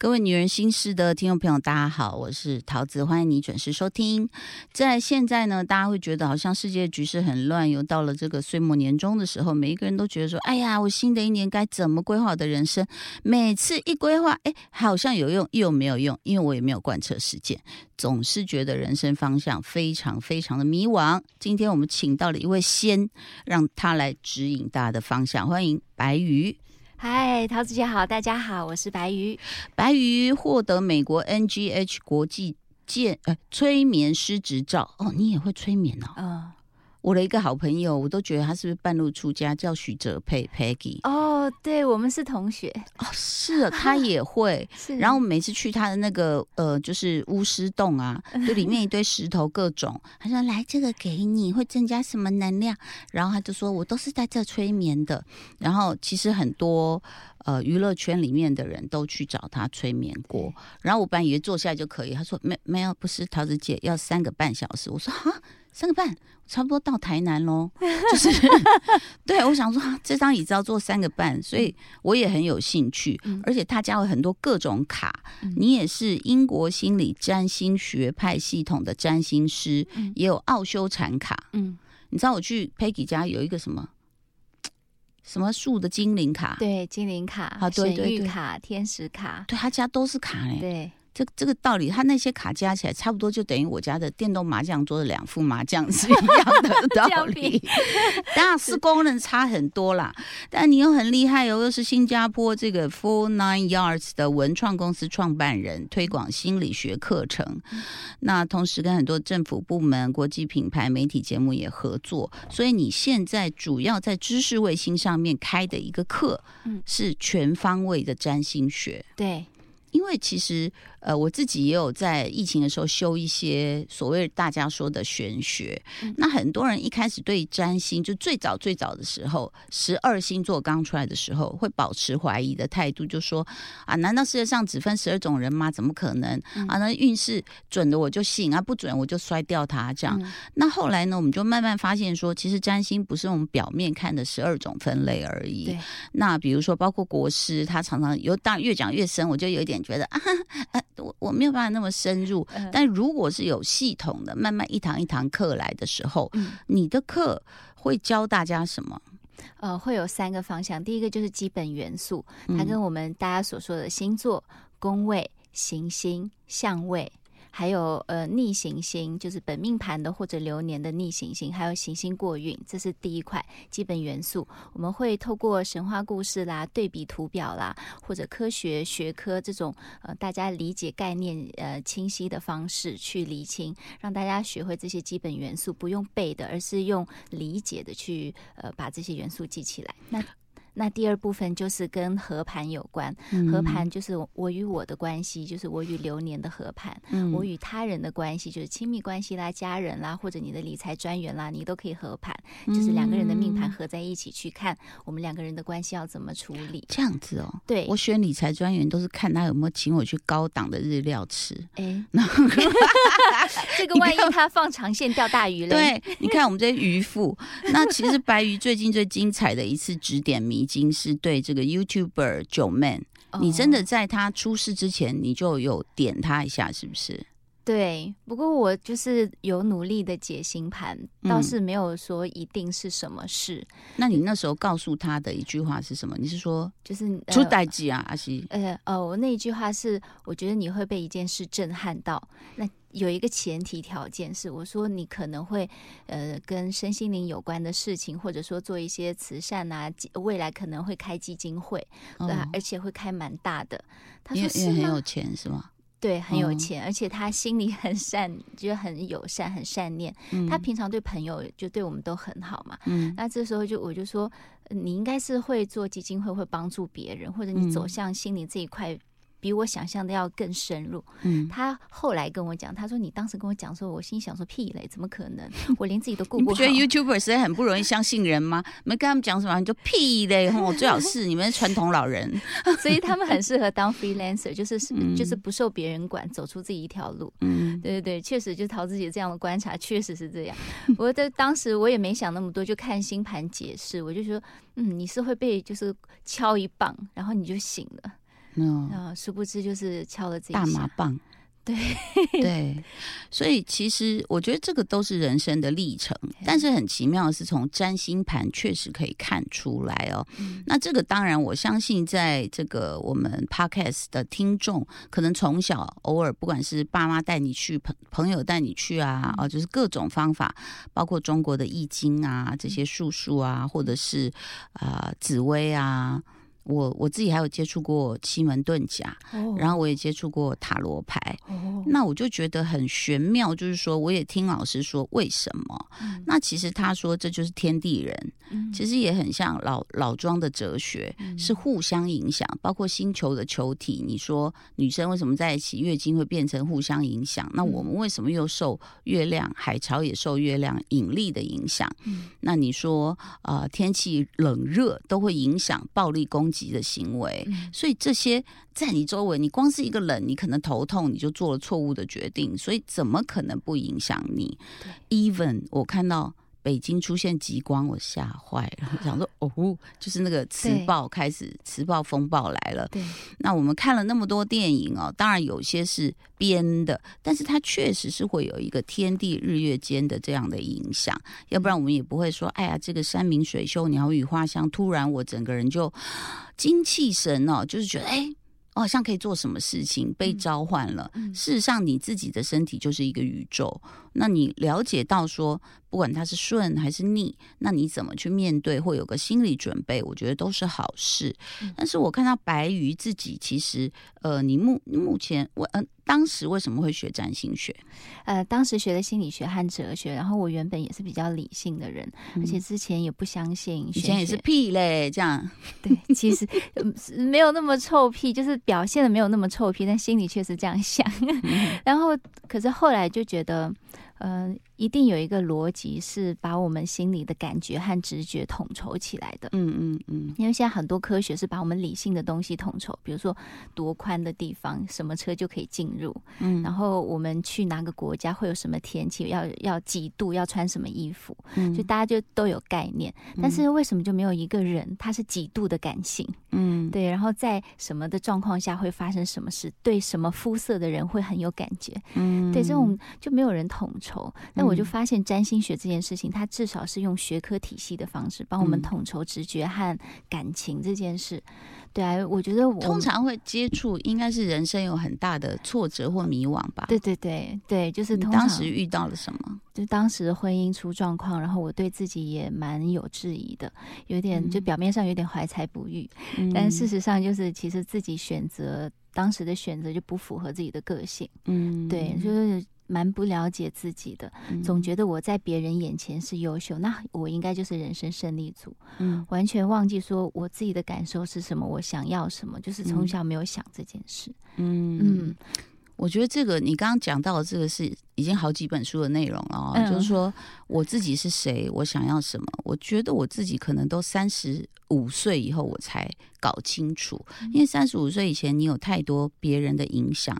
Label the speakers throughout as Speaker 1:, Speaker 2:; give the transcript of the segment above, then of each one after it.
Speaker 1: 各位女人心事的听众朋友，大家好，我是桃子，欢迎你准时收听。在现在呢，大家会觉得好像世界局势很乱，又到了这个岁末年终的时候，每一个人都觉得说：“哎呀，我新的一年该怎么规划我的人生？”每次一规划，哎，好像有用又没有用，因为我也没有贯彻实践，总是觉得人生方向非常非常的迷惘。今天我们请到了一位仙，让他来指引大家的方向。欢迎白鱼。
Speaker 2: 嗨，桃子姐好，大家好，我是白鱼。
Speaker 1: 白鱼获得美国 NGH 国际健呃催眠师执照哦，你也会催眠哦？嗯。我的一个好朋友，我都觉得他是不是半路出家，叫许哲佩 Peggy。
Speaker 2: 哦，对，我们是同学。
Speaker 1: 哦，是啊，他也 会。
Speaker 2: 是。
Speaker 1: 然后每次去他的那个呃，就是巫师洞啊，就里面一堆石头各种。他说：“来，这个给你，会增加什么能量？”然后他就说：“我都是在这催眠的。”然后其实很多呃娱乐圈里面的人都去找他催眠过。然后我本来以为坐下来就可以，他说：“没没有，不是桃子姐要三个半小时。”我说：“哈。”三个半，差不多到台南喽。就是，对我想说，这张椅子要坐三个半，所以我也很有兴趣。而且他家有很多各种卡，你也是英国心理占星学派系统的占星师，也有奥修禅卡。嗯，你知道我去 Peggy 家有一个什么什么树的精灵卡？
Speaker 2: 对，精灵卡啊，对对对，卡、天使卡，
Speaker 1: 对他家都是卡嘞。
Speaker 2: 对。
Speaker 1: 这这个道理，他那些卡加起来，差不多就等于我家的电动麻将桌的两副麻将是一样的 道理。当然是功能差很多啦，但你又很厉害哦，又是新加坡这个 Four Nine Yards 的文创公司创办人，推广心理学课程。那同时跟很多政府部门、国际品牌、媒体节目也合作，所以你现在主要在知识卫星上面开的一个课，嗯，是全方位的占星学。
Speaker 2: 对，
Speaker 1: 因为其实。呃，我自己也有在疫情的时候修一些所谓大家说的玄学。那很多人一开始对占星，就最早最早的时候，十二星座刚出来的时候，会保持怀疑的态度，就说啊，难道世界上只分十二种人吗？怎么可能啊？那运势准的我就信啊，不准我就摔掉它。这样。那后来呢，我们就慢慢发现说，其实占星不是我们表面看的十二种分类而已。那比如说，包括国师，他常常有当越讲越深，我就有一点觉得啊。我我没有办法那么深入，但如果是有系统的，慢慢一堂一堂课来的时候，你的课会教大家什么？
Speaker 2: 呃，会有三个方向。第一个就是基本元素，它跟我们大家所说的星座、宫位、行星、相位。还有呃逆行星，就是本命盘的或者流年的逆行星，还有行星过运，这是第一块基本元素。我们会透过神话故事啦、对比图表啦，或者科学学科这种呃大家理解概念呃清晰的方式去理清，让大家学会这些基本元素，不用背的，而是用理解的去呃把这些元素记起来。那那第二部分就是跟合盘有关，合盘就是我与我的关系，就是我与流年的合盘；我与他人的关系，就是亲密关系啦、家人啦，或者你的理财专员啦，你都可以合盘，就是两个人的命盘合在一起去看我们两个人的关系要怎么处理。
Speaker 1: 这样子哦，
Speaker 2: 对
Speaker 1: 我选理财专员都是看他有没有请我去高档的日料吃。哎，
Speaker 2: 这个万一他放长线钓大鱼了？
Speaker 1: 对，你看我们这些渔夫，那其实白鱼最近最精彩的一次指点迷。已经是对这个 YouTuber 九 man，你真的在他出事之前，你就有点他一下，是不是？
Speaker 2: 对，不过我就是有努力的解星盘，倒是没有说一定是什么事。
Speaker 1: 那你那时候告诉他的一句话是什么？你是说
Speaker 2: 就是
Speaker 1: 出代机啊，阿西？
Speaker 2: 呃哦，我那一句话是，我觉得你会被一件事震撼到。那有一个前提条件是，我说你可能会呃跟身心灵有关的事情，或者说做一些慈善啊，未来可能会开基金会，对，而且会开蛮大的。他说是
Speaker 1: 很有钱是吗？
Speaker 2: 对，很有钱，而且他心里很善，就很友善，很善念。他平常对朋友就对我们都很好嘛。嗯，那这时候就我就说，你应该是会做基金会，会帮助别人，或者你走向心灵这一块。比我想象的要更深入。嗯，他后来跟我讲，他说：“你当时跟我讲说，我心想说屁嘞，怎么可能？我连自己都顾不好。”
Speaker 1: 你不觉得 YouTuber 实在很不容易相信人吗？没跟他们讲什么，你就屁嘞！我，最好是你们传统老人，
Speaker 2: 所以他们很适合当 freelancer，就是就是不受别人管，走出自己一条路。嗯，对对对，确实就陶自己这样的观察，确实是这样。我在当时我也没想那么多，就看星盘解释，我就说，嗯，你是会被就是敲一棒，然后你就醒了。
Speaker 1: 嗯，
Speaker 2: 啊，殊不知就是敲了自己
Speaker 1: 大麻棒。
Speaker 2: 对
Speaker 1: 对，所以其实我觉得这个都是人生的历程，但是很奇妙的是，从占星盘确实可以看出来哦。
Speaker 2: 嗯
Speaker 1: 那这个当然，我相信在这个我们 podcast 的听众，可能从小偶尔不管是爸妈带你去，朋朋友带你去啊，啊，就是各种方法，包括中国的易经啊，这些术数啊，或者是啊、紫薇啊。我我自己还有接触过奇门遁甲，
Speaker 2: 哦
Speaker 1: 然后我也接触过塔罗牌，
Speaker 2: 哦，
Speaker 1: 那我就觉得很玄妙，就是说，我也听老师说为什么。
Speaker 2: 嗯
Speaker 1: 那其实他说这就是天地人，
Speaker 2: 嗯
Speaker 1: 其实也很像老老庄的哲学，
Speaker 2: 嗯
Speaker 1: 是互相影响，包括星球的球体。你说女生为什么在一起月经会变成互相影响？那我们为什么又受月亮海潮也受月亮引力的影响？
Speaker 2: 嗯
Speaker 1: 那你说呃天气冷热都会影响暴力攻击的行为？
Speaker 2: 嗯
Speaker 1: 所以这些在你周围，你光是一个人，你可能头痛，你就做了错误的决定，所以怎么可能不影响你？Even 我看到北京出现极光，我吓坏了，我 想说哦，就是那个磁暴开始，磁暴风暴来了。
Speaker 2: 对，
Speaker 1: 那我们看了那么多电影哦，当然有些是编的，但是它确实是会有一个天地日月间的这样的影响，要不然我们也不会说，哎呀，这个山明水秀、鸟语花香，突然我整个人就精气神哦，就是觉得哎。我好像可以做什么事情，被
Speaker 2: 嗯
Speaker 1: 召唤了。
Speaker 2: 嗯
Speaker 1: 事实上，你自己的身体就是一个宇宙。那你了解到说，不管它是顺还是逆，那你怎么去面对，或有个心理准备，我觉得都是好事。
Speaker 2: 嗯
Speaker 1: 但是我看到白鱼自己，其实呃，你目目前我嗯、当时为什么会学占星学？
Speaker 2: 呃，当时学的心理学和哲学，然后我原本也是比较理性的人，而且之前也不相信
Speaker 1: 以前也是屁嘞，这样。
Speaker 2: 对，其实没有那么臭屁，就是表现的没有那么臭屁，但心里确实这样想。然后，可是后来就觉得，呃，一定有一个逻辑是把我们心里的感觉和直觉统筹起来的。
Speaker 1: 嗯嗯嗯
Speaker 2: 因为现在很多科学是把我们理性的东西统筹，比如说多宽的地方，什么车就可以进入，
Speaker 1: 嗯，
Speaker 2: 然后我们去哪个国家会有什么天气，要要几度，要穿什么衣服，
Speaker 1: 嗯
Speaker 2: 就大家就都有概念。但是为什么就没有一个人他是几度的感性？
Speaker 1: 嗯
Speaker 2: 对，然后在什么的状况下会发生什么事，对什么肤色的人会很有感觉，
Speaker 1: 嗯
Speaker 2: 对这种就没有人统筹。但我就
Speaker 1: 嗯。
Speaker 2: 发现占星学这件事情，它至少是用学科体系的方式帮我们
Speaker 1: 嗯。
Speaker 2: 统筹直觉和感情这件事。对啊，我觉得我
Speaker 1: 通常会接触，应该是人生有很大的挫折或迷惘吧？
Speaker 2: 对对对对，就是
Speaker 1: 你当时遇到了什么？
Speaker 2: 就当时婚姻出状况，然后我对自己也蛮有质疑的，有点就
Speaker 1: 嗯。
Speaker 2: 表面上有点怀才不遇，
Speaker 1: 嗯
Speaker 2: 但事实上就是其实自己选择当时的选择就不符合自己的个性，
Speaker 1: 嗯。
Speaker 2: 对，就是蛮不了解自己的，
Speaker 1: 嗯。
Speaker 2: 总觉得我在别人眼前是优秀，那我应该就是人生胜利组，
Speaker 1: 嗯。
Speaker 2: 完全忘记说我自己的感受是什么，我想要什么，就是从
Speaker 1: 嗯。
Speaker 2: 小没有想这件事，
Speaker 1: 嗯
Speaker 2: 嗯。
Speaker 1: 我觉得这个你刚刚讲到的这个是已经好几本书的内容了、哦，
Speaker 2: 嗯
Speaker 1: 就是说我自己是谁，我想要什么。我觉得我自己可能都三十五岁以后我才搞清楚，
Speaker 2: 嗯。
Speaker 1: 因为三十五岁以前你有太多别人的影响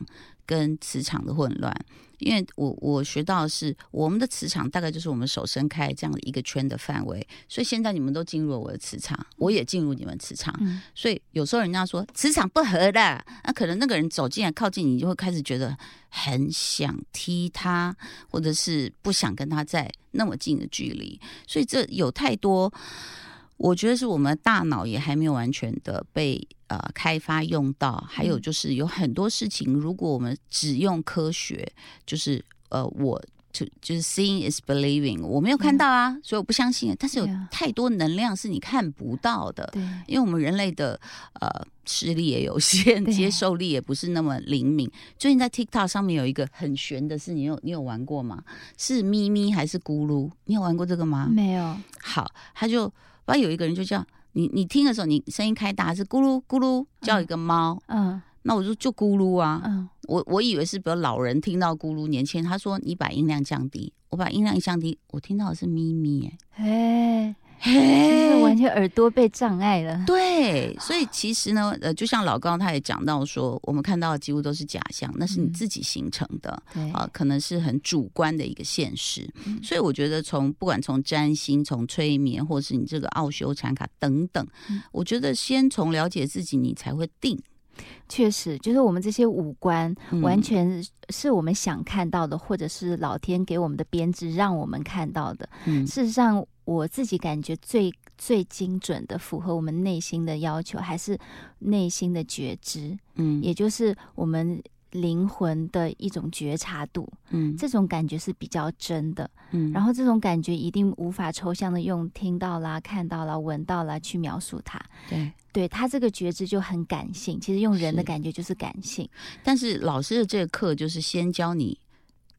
Speaker 1: 跟磁场的混乱。因为我我学到的是我们的磁场大概就是我们手伸开这样的一个圈的范围，所以现在你们都进入了我的磁场，我也进入你们磁场，
Speaker 2: 嗯
Speaker 1: 所以有时候人家说磁场不合的，那可能那个人走进来靠近你，就会开始觉得很想踢他，或者是不想跟他在那么近的距离。所以这有太多，我觉得是我们大脑也还没有完全的被呃开发用到。还有就是有很多事情，如果我们只用科学，就是呃我。就就是 seeing is believing，我没有看到啊，所以我不相信。但是有太多能量是你看不到的，
Speaker 2: 对，
Speaker 1: 因为我们人类的呃视力也有限，接受力也不是那么灵敏。最近在 TikTok 上面有一个很玄的是，你有你有玩过吗？是咪咪还是咕噜？你有玩过这个吗？
Speaker 2: 没有，
Speaker 1: 好，他就不知道有一个人就叫你，你听的时候你声音开大是咕噜咕噜叫一个猫，
Speaker 2: 嗯。
Speaker 1: 那我就就咕噜啊。
Speaker 2: 嗯。
Speaker 1: 我我以为是比如老人听到咕噜，年轻人他说你把音量降低，我把音量一降低，我听到的是咪咪、
Speaker 2: 哎，
Speaker 1: 哎，
Speaker 2: 就是完全耳朵被障碍了，
Speaker 1: 对，所以其实呢，呃，就像老高他也讲到说，我们看到的几乎都是假象，那是你
Speaker 2: 嗯。
Speaker 1: 自己形成的。
Speaker 2: 对。
Speaker 1: 啊、可能是很主观的一个现实，
Speaker 2: 嗯。
Speaker 1: 所以我觉得从不管从占星、从催眠，或是你这个奥修禅卡等等，
Speaker 2: 嗯。
Speaker 1: 我觉得先从了解自己，你才会定。
Speaker 2: 确实，就是我们这些五官
Speaker 1: 嗯。
Speaker 2: 完全是我们想看到的，或者是老天给我们的编制让我们看到的。
Speaker 1: 嗯。
Speaker 2: 事实上，我自己感觉最最精准的，符合我们内心的要求，还是内心的觉知，
Speaker 1: 嗯。
Speaker 2: 也就是我们灵魂的一种觉察度。
Speaker 1: 嗯。
Speaker 2: 这种感觉是比较真的，
Speaker 1: 嗯。
Speaker 2: 然后这种感觉一定无法抽象的用听到啦、看到啦、闻到啦去描述它。
Speaker 1: 对。
Speaker 2: 对他这个觉知就很感性，其实用人的感觉就是感性。
Speaker 1: 但是老师的这个课就是先教你，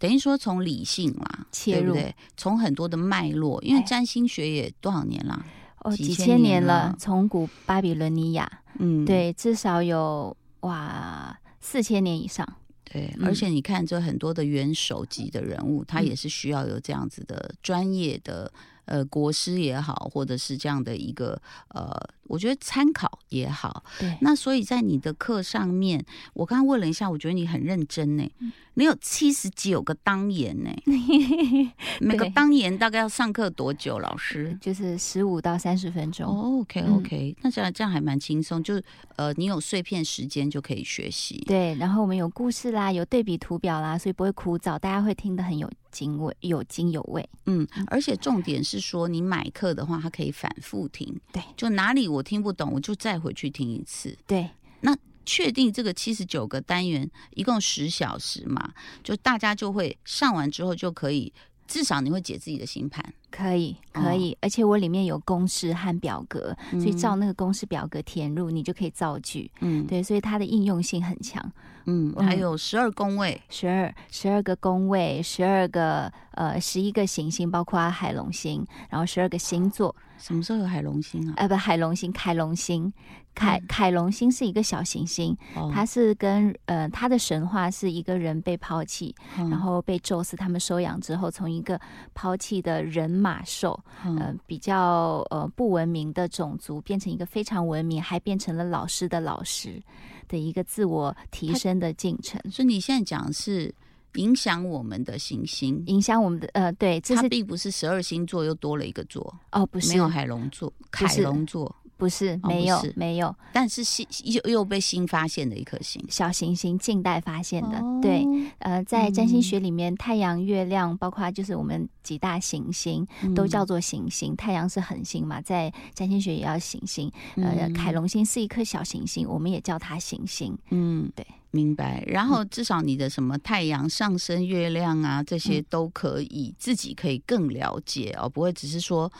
Speaker 1: 等于说从理性啦
Speaker 2: 切入。
Speaker 1: 对对？从很多的脉络，因为
Speaker 2: 哎。
Speaker 1: 占星学也多少年了？
Speaker 2: 哦，几
Speaker 1: 几千
Speaker 2: 千年
Speaker 1: 年了
Speaker 2: 了，从古巴比伦尼亚，
Speaker 1: 嗯，
Speaker 2: 对，至少有哇四千年以上。
Speaker 1: 对，
Speaker 2: 嗯。
Speaker 1: 而且你看，这很多的元首级的人物，他
Speaker 2: 嗯。
Speaker 1: 也是需要有这样子的专业的呃国师也好，或者是这样的一个呃，我觉得参考也好。
Speaker 2: 对，
Speaker 1: 那所以在你的课上面，我刚刚问了一下，我觉得你很认真呢。
Speaker 2: 嗯
Speaker 1: 你有七十九个当言呢，每个
Speaker 2: 对
Speaker 1: 当言大概要上课多久？老师？
Speaker 2: 就是十五到三十分钟。
Speaker 1: 哦，OK
Speaker 2: 嗯
Speaker 1: OK，、那这样这样还蛮轻松，就是呃，你有碎片时间就可以学习。
Speaker 2: 对，然后我们有故事啦，有对比图表啦，所以不会枯燥，大家会听得很有精味，有津有味。
Speaker 1: 嗯，而且重点是说，你买课的话，它可以反复听。
Speaker 2: 对，
Speaker 1: 就哪里我听不懂，我就再回去听一次。
Speaker 2: 对，那
Speaker 1: 确定这个七十九个单元一共十小时嘛，就大家就会上完之后就可以，至少你会解自己的星盘。
Speaker 2: 可以，可
Speaker 1: 哦
Speaker 2: 以，而且我里面有公式和表格，所以
Speaker 1: 嗯
Speaker 2: 照那个公式表格填入，你就可以造句。
Speaker 1: 嗯，
Speaker 2: 对，所以它的应用性很强。
Speaker 1: 嗯，
Speaker 2: 嗯
Speaker 1: 还有十二宫位，
Speaker 2: 十二十二个宫位，十二个呃十一个行星，包括海龙星，然后十二个星座，
Speaker 1: 什么时候有海龙星啊？
Speaker 2: 呃不海龙星，凯龙星，凯
Speaker 1: 嗯。
Speaker 2: 凯龙星是一个小行星，
Speaker 1: 哦。
Speaker 2: 它是跟呃它的神话是一个人被抛弃，
Speaker 1: 嗯。
Speaker 2: 然后被宙斯他们收养之后，从一个抛弃的人马兽，
Speaker 1: 嗯。
Speaker 2: 呃比较呃不文明的种族，变成一个非常文明，还变成了老师的老师的一个自我提升的进程。
Speaker 1: 所以你现在讲是影响我们的行星，
Speaker 2: 影响我们的呃，对，这
Speaker 1: 它
Speaker 2: 是
Speaker 1: 并不是十二星座又多了一个座，
Speaker 2: 哦，不是
Speaker 1: 没有海龙座，凯龙座，
Speaker 2: 不是
Speaker 1: 哦
Speaker 2: 没有、没有
Speaker 1: 但是新又又被新发现的一颗星。
Speaker 2: 小行星近代发现的，
Speaker 1: 哦
Speaker 2: 对，呃，在占星
Speaker 1: 嗯
Speaker 2: 学里面，太阳、月亮，包括就是我们几大行星，都叫做行星。太阳是恒星嘛，在占星学也要行星。呃，
Speaker 1: 嗯
Speaker 2: 凯龙星是一颗小行星，我们也叫它行星。
Speaker 1: 嗯，
Speaker 2: 对，
Speaker 1: 明白。然后至少你的什么太阳上升、月亮啊，这些
Speaker 2: 嗯
Speaker 1: 都可以、自己可以更了解哦，不会只是说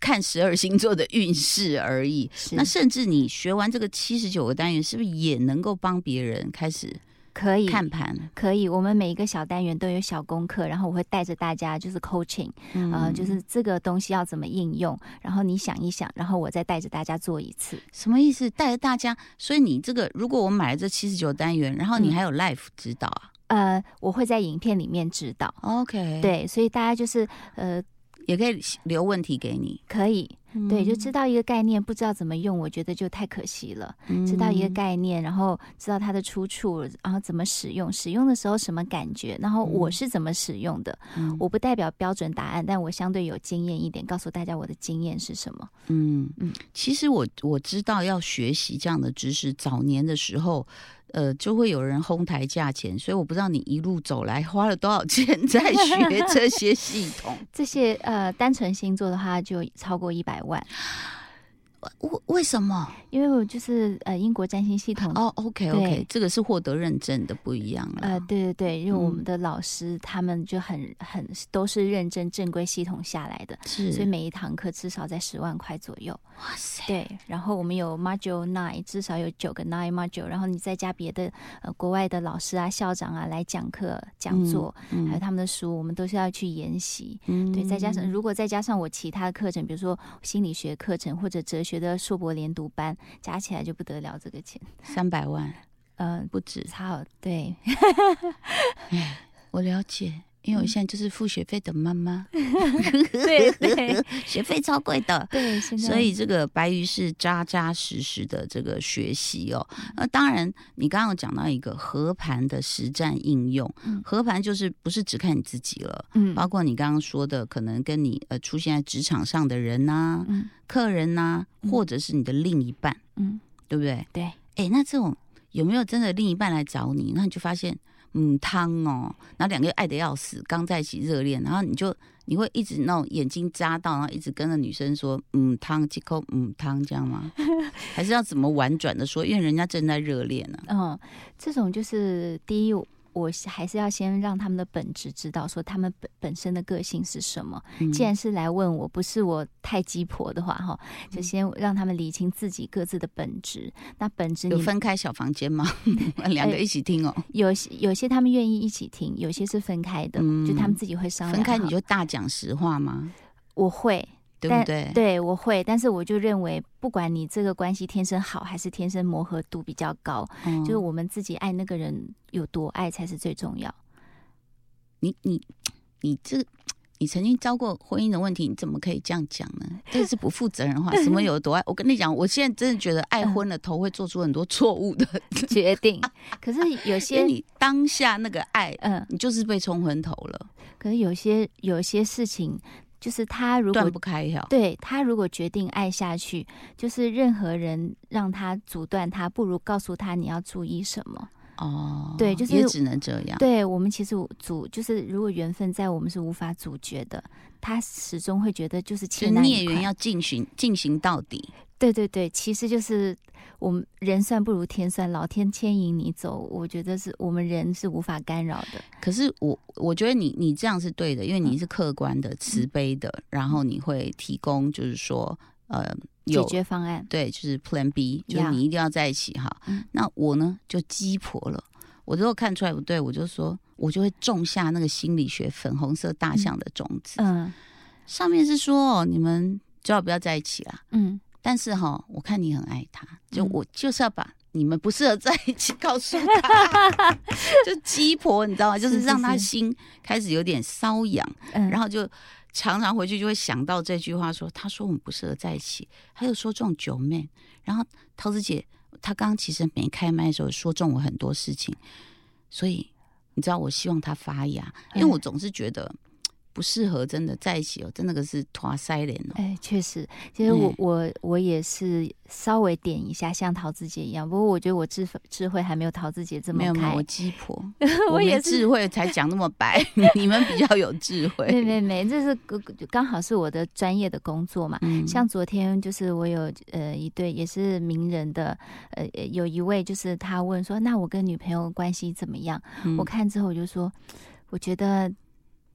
Speaker 1: 看十二星座的运势而已。那甚至你学完这个七十九个单元，是不是也能够帮别人开始
Speaker 2: 可以
Speaker 1: 看盘？
Speaker 2: 可以，我们每一个小单元都有小功课，然后我会带着大家就是 coaching，呃，
Speaker 1: 嗯
Speaker 2: 就是这个东西要怎么应用，然后你想一想，然后我再带着大家做一次。
Speaker 1: 什么意思？带着大家，所以你这个如果我买了这七十九单元，然后你
Speaker 2: 嗯
Speaker 1: 还有 life 指导啊、
Speaker 2: 呃，我会在影片里面指导。
Speaker 1: o k，，
Speaker 2: 对，所以大家就是呃，
Speaker 1: 也可以留问题给你。
Speaker 2: 可以。对，就
Speaker 1: 嗯
Speaker 2: 知道一个概念，不知道怎么用，我觉得就太可惜了。知道一个
Speaker 1: 嗯
Speaker 2: 概念，然后知道它的出处，然后怎么使用，使用的时候什么感觉，然后我
Speaker 1: 嗯。
Speaker 2: 是怎么使用的，
Speaker 1: 嗯。
Speaker 2: 我不代表标准答案，但我相对有经验一点，告诉大家我的经验是什么。
Speaker 1: 嗯。
Speaker 2: 嗯。
Speaker 1: 其实我我知道要学习这样的知识，早年的时候，呃，就会有人哄抬价钱，所以我不知道你一路走来花了多少钱在学这些系统。
Speaker 2: 这些呃，单纯星座的话就超过一百万，
Speaker 1: 为为什么？
Speaker 2: 因为我就是呃英国占星系统
Speaker 1: 哦，OK OK，这个是获得认证的，不一样了。
Speaker 2: 呃，对对对，因为我
Speaker 1: 嗯
Speaker 2: 们的老师他们就很很都是认证正规系统下来的，
Speaker 1: 是，
Speaker 2: 所以每一堂课至少在十万块左右。
Speaker 1: 哇塞，
Speaker 2: 对，然后我们有 Module Nine，至少有九个 Nine Module，然后你再加别的呃国外的老师啊、校长啊来讲课、讲座，
Speaker 1: 嗯
Speaker 2: 还有他们的书，我们都是要去研习。
Speaker 1: 嗯
Speaker 2: 对，再加上如果再加上我其他的课程，比如说心理学课程或者哲学的硕博连读班，加起来就不得了这个钱。
Speaker 1: 三百万
Speaker 2: 呃，
Speaker 1: 不止，
Speaker 2: 差好对，
Speaker 1: 我了解。因为我现在就是付学费的妈妈，
Speaker 2: 对对。
Speaker 1: 学费超贵的，
Speaker 2: 对，
Speaker 1: 所以这个白鱼是扎扎实实的这个学习哦。那当然，你刚刚有讲到一个和盘的实战应用，
Speaker 2: 嗯。
Speaker 1: 合盘就是不是只看你自己了，
Speaker 2: 嗯。
Speaker 1: 包括你刚刚说的，可能跟你呃出现在职场上的人呐、
Speaker 2: 嗯。
Speaker 1: 客人呐、
Speaker 2: 嗯
Speaker 1: 或者是你的另一半，
Speaker 2: 嗯，
Speaker 1: 对不对？
Speaker 2: 对，
Speaker 1: 哎，那这种有没有真的另一半来找你？那你就发现，嗯，汤哦，然后两个人爱的要死，刚在一起热恋，然后你就你会一直那种眼睛扎到，然后一直跟着女生说，嗯，汤几口，嗯，汤这样吗？还是要怎么婉转的说？因为人家正在热恋呢。
Speaker 2: 嗯，这种就是第一。我还是要先让他们的本质知道，说他们本本身的个性是什么。既然是来问我，不是我太鸡婆的话，哈，就先让他们理清自己各自的本质。那本质
Speaker 1: 有分开小房间吗？两个一起听哦。
Speaker 2: 有些有些他们愿意一起听，有些是分开的，就他们自己会商量。
Speaker 1: 分开你就大讲实话吗？
Speaker 2: 我会。
Speaker 1: 对不对？
Speaker 2: 对，我会，但是我就认为，不管你这个关系天生好还是天生磨合度比较高，就是我们自己爱那个人有多爱才是最重要。
Speaker 1: 你你你这，你曾经遭过婚姻的问题，你怎么可以这样讲呢？这是不负责任的话。什么有多爱？我跟你讲，我现在真的觉得爱昏了头会做出很多错误的
Speaker 2: 决定。可是有些
Speaker 1: 你当下那个爱，嗯，你就是被冲昏头了。
Speaker 2: 可是有些有些事情。就是他如果
Speaker 1: 断不开呀，
Speaker 2: 对他如果决定爱下去，就是任何人让他阻断他，不如告诉他你要注意什么哦。对，就是
Speaker 1: 也只能这样。
Speaker 2: 对我们其实主就是如果缘分在我们是无法阻绝的，他始终会觉得就是
Speaker 1: 孽缘要进行进行到底。
Speaker 2: 对对对，其实就是我们人算不如天算，老天牵引你走，我觉得是我们人是无法干扰的。
Speaker 1: 可是我我觉得你你这样是对的，因为你是客观的、慈悲的，然后你会提供就是说呃
Speaker 2: 解决方案，
Speaker 1: 对，就是 Plan B，就是你一定要在一起哈。那我呢就鸡婆了，我如果看出来不对，我就说我就会种下那个心理学粉红色大象的种子。嗯，上面是说哦，你们最好不要在一起啦。嗯。但是哈，我看你很爱他，就我就是要把你们不适合在一起告诉他，就鸡婆，你知道吗？就是让他心开始有点瘙痒，然后就常常回去就会想到这句话，说他说我们不适合在一起，还有说这种九妹，然后桃子姐她刚刚其实没开麦的时候说中我很多事情，所以你知道我希望她发芽，因为我总是觉得。不适合真的在一起哦，真的可是拖腮脸哦。
Speaker 2: 哎，确实，其实我我我也是稍微点一下，像桃子姐一样。不过我觉得我智智慧还没有桃子姐这么开。
Speaker 1: 我鸡婆，我也智慧才讲那么白，你们比较有智慧。
Speaker 2: 没没没，这是刚好是我的专业的工作嘛。像昨天就是我有呃一对也是名人的，呃有一位就是他问说，那我跟女朋友关系怎么样？我看之后我就说，我觉得。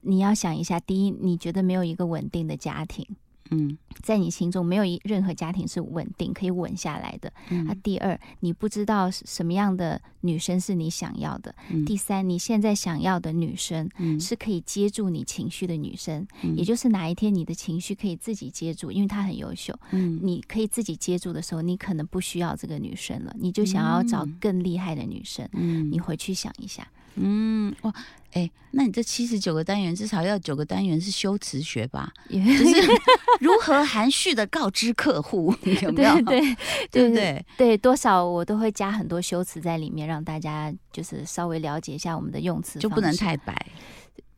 Speaker 2: 你要想一下，第一，你觉得没有一个稳定的家庭，嗯，在你心中没有一任何家庭是稳定可以稳下来的。那第二，你不知道什么样的女生是你想要的。第三，你现在想要的女生是可以接住你情绪的女生，也就是哪一天你的情绪可以自己接住，因为她很优秀，嗯，你可以自己接住的时候，你可能不需要这个女生了，你就想要找更厉害的女生。嗯，你回去想一下。
Speaker 1: 嗯，哇。哎，那你这七十九个单元至少要九个单元是修辞学吧？就是如何含蓄的告知客户，有没有？
Speaker 2: 对
Speaker 1: 对对
Speaker 2: 对，多少我都会加很多修辞在里面，让大家就是稍微了解一下我们的用词，
Speaker 1: 就不能太白。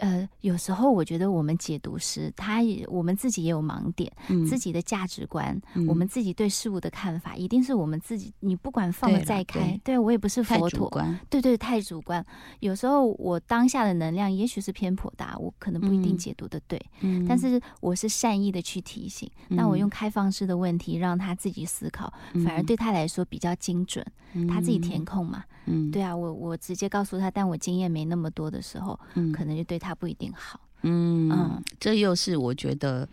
Speaker 2: 呃，有时候我觉得我们解读师，他也我们自己也有盲点，自己的价值观，我们自己对事物的看法，一定是我们自己。你不管放的再开，对我也不是佛陀，对对，太主观。有时候我当下的能量也许是偏颇大，我可能不一定解读的对，但是我是善意的去提醒。那我用开放式的问题让他自己思考，反而对他来说比较精准，他自己填空嘛。嗯，对啊，我我直接告诉他，但我经验没那么多的时候，嗯，可能就对他不一定好。
Speaker 1: 嗯，这又是我觉得，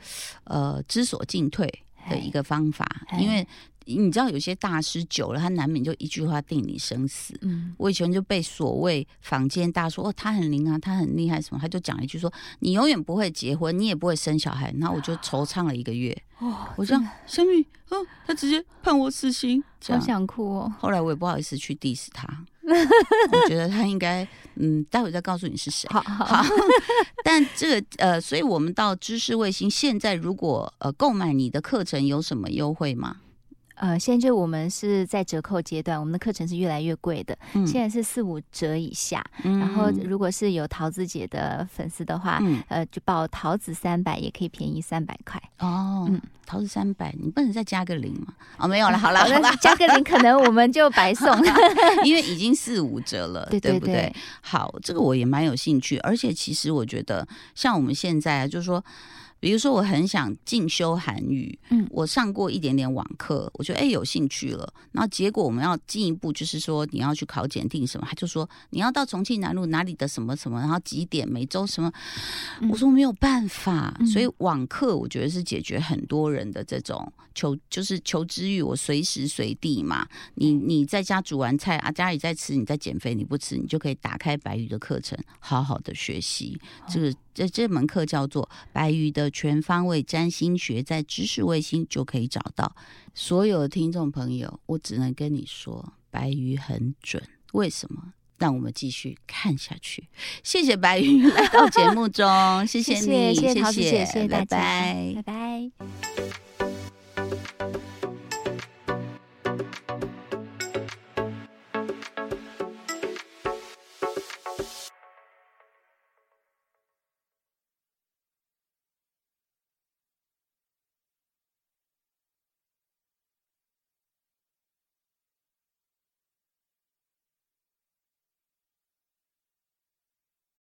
Speaker 1: 呃，知所进退的一个方法，因为。你知道有些大师久了，他难免就一句话定你生死。嗯，我以前就被所谓坊间大说哦，他很灵啊，他很厉害什么，他就讲一句说你永远不会结婚，你也不会生小孩。然后我就惆怅了一个月。哦，我这样，小米，哦，他直接判我死刑，
Speaker 2: 好想哭哦。
Speaker 1: 后来我也不好意思去 diss 他，我觉得他应该，嗯，待会再告诉你是谁。
Speaker 2: 好，好。
Speaker 1: 但这个呃，所以我们到知识卫星现在，如果呃购买你的课程有什么优惠吗？
Speaker 2: 呃，现在就我们是在折扣阶段，我们的课程是越来越贵的，
Speaker 1: 嗯
Speaker 2: 现在是四五折以下。
Speaker 1: 嗯
Speaker 2: 然后如果是有桃子姐的粉丝的话，
Speaker 1: 嗯
Speaker 2: 呃，就报桃子三百也可以便宜三百块。
Speaker 1: 哦，
Speaker 2: 嗯
Speaker 1: 桃子三百，你不能再加个零吗？哦，没有了，好了，好了
Speaker 2: 那，加个零，可能我们就白送了。
Speaker 1: 因为已经四五折了，
Speaker 2: 对对
Speaker 1: 不对？好，这个我也蛮有兴趣，而且其实我觉得，像我们现在啊，就是说。比如说，我很想进修韩语，
Speaker 2: 嗯。
Speaker 1: 我上过一点点网课，我觉得哎有兴趣了。然后结果我们要进一步，就是说你要去考检定什么，他就说你要到重庆南路哪里的什么什么，然后几点每周什么，
Speaker 2: 嗯。
Speaker 1: 我说没有办法，
Speaker 2: 嗯。
Speaker 1: 所以网课我觉得是解决很多人的这种求就是求知欲，我随时随地嘛，你你在家煮完菜啊，家里在吃，你在减肥，你不吃，你就可以打开白鱼的课程，好好的学习。这个这这门课叫做白鱼的全方位占星学，在知识卫星就可以找到。所有的听众朋友，我只能跟你说，白鱼很准。为什么？让我们继续看下去。谢谢白鱼来到节目中，谢
Speaker 2: 谢
Speaker 1: 你，
Speaker 2: 谢谢
Speaker 1: 谢
Speaker 2: 桃子姐，谢谢大
Speaker 1: 拜
Speaker 2: 家，
Speaker 1: 拜
Speaker 2: 拜拜。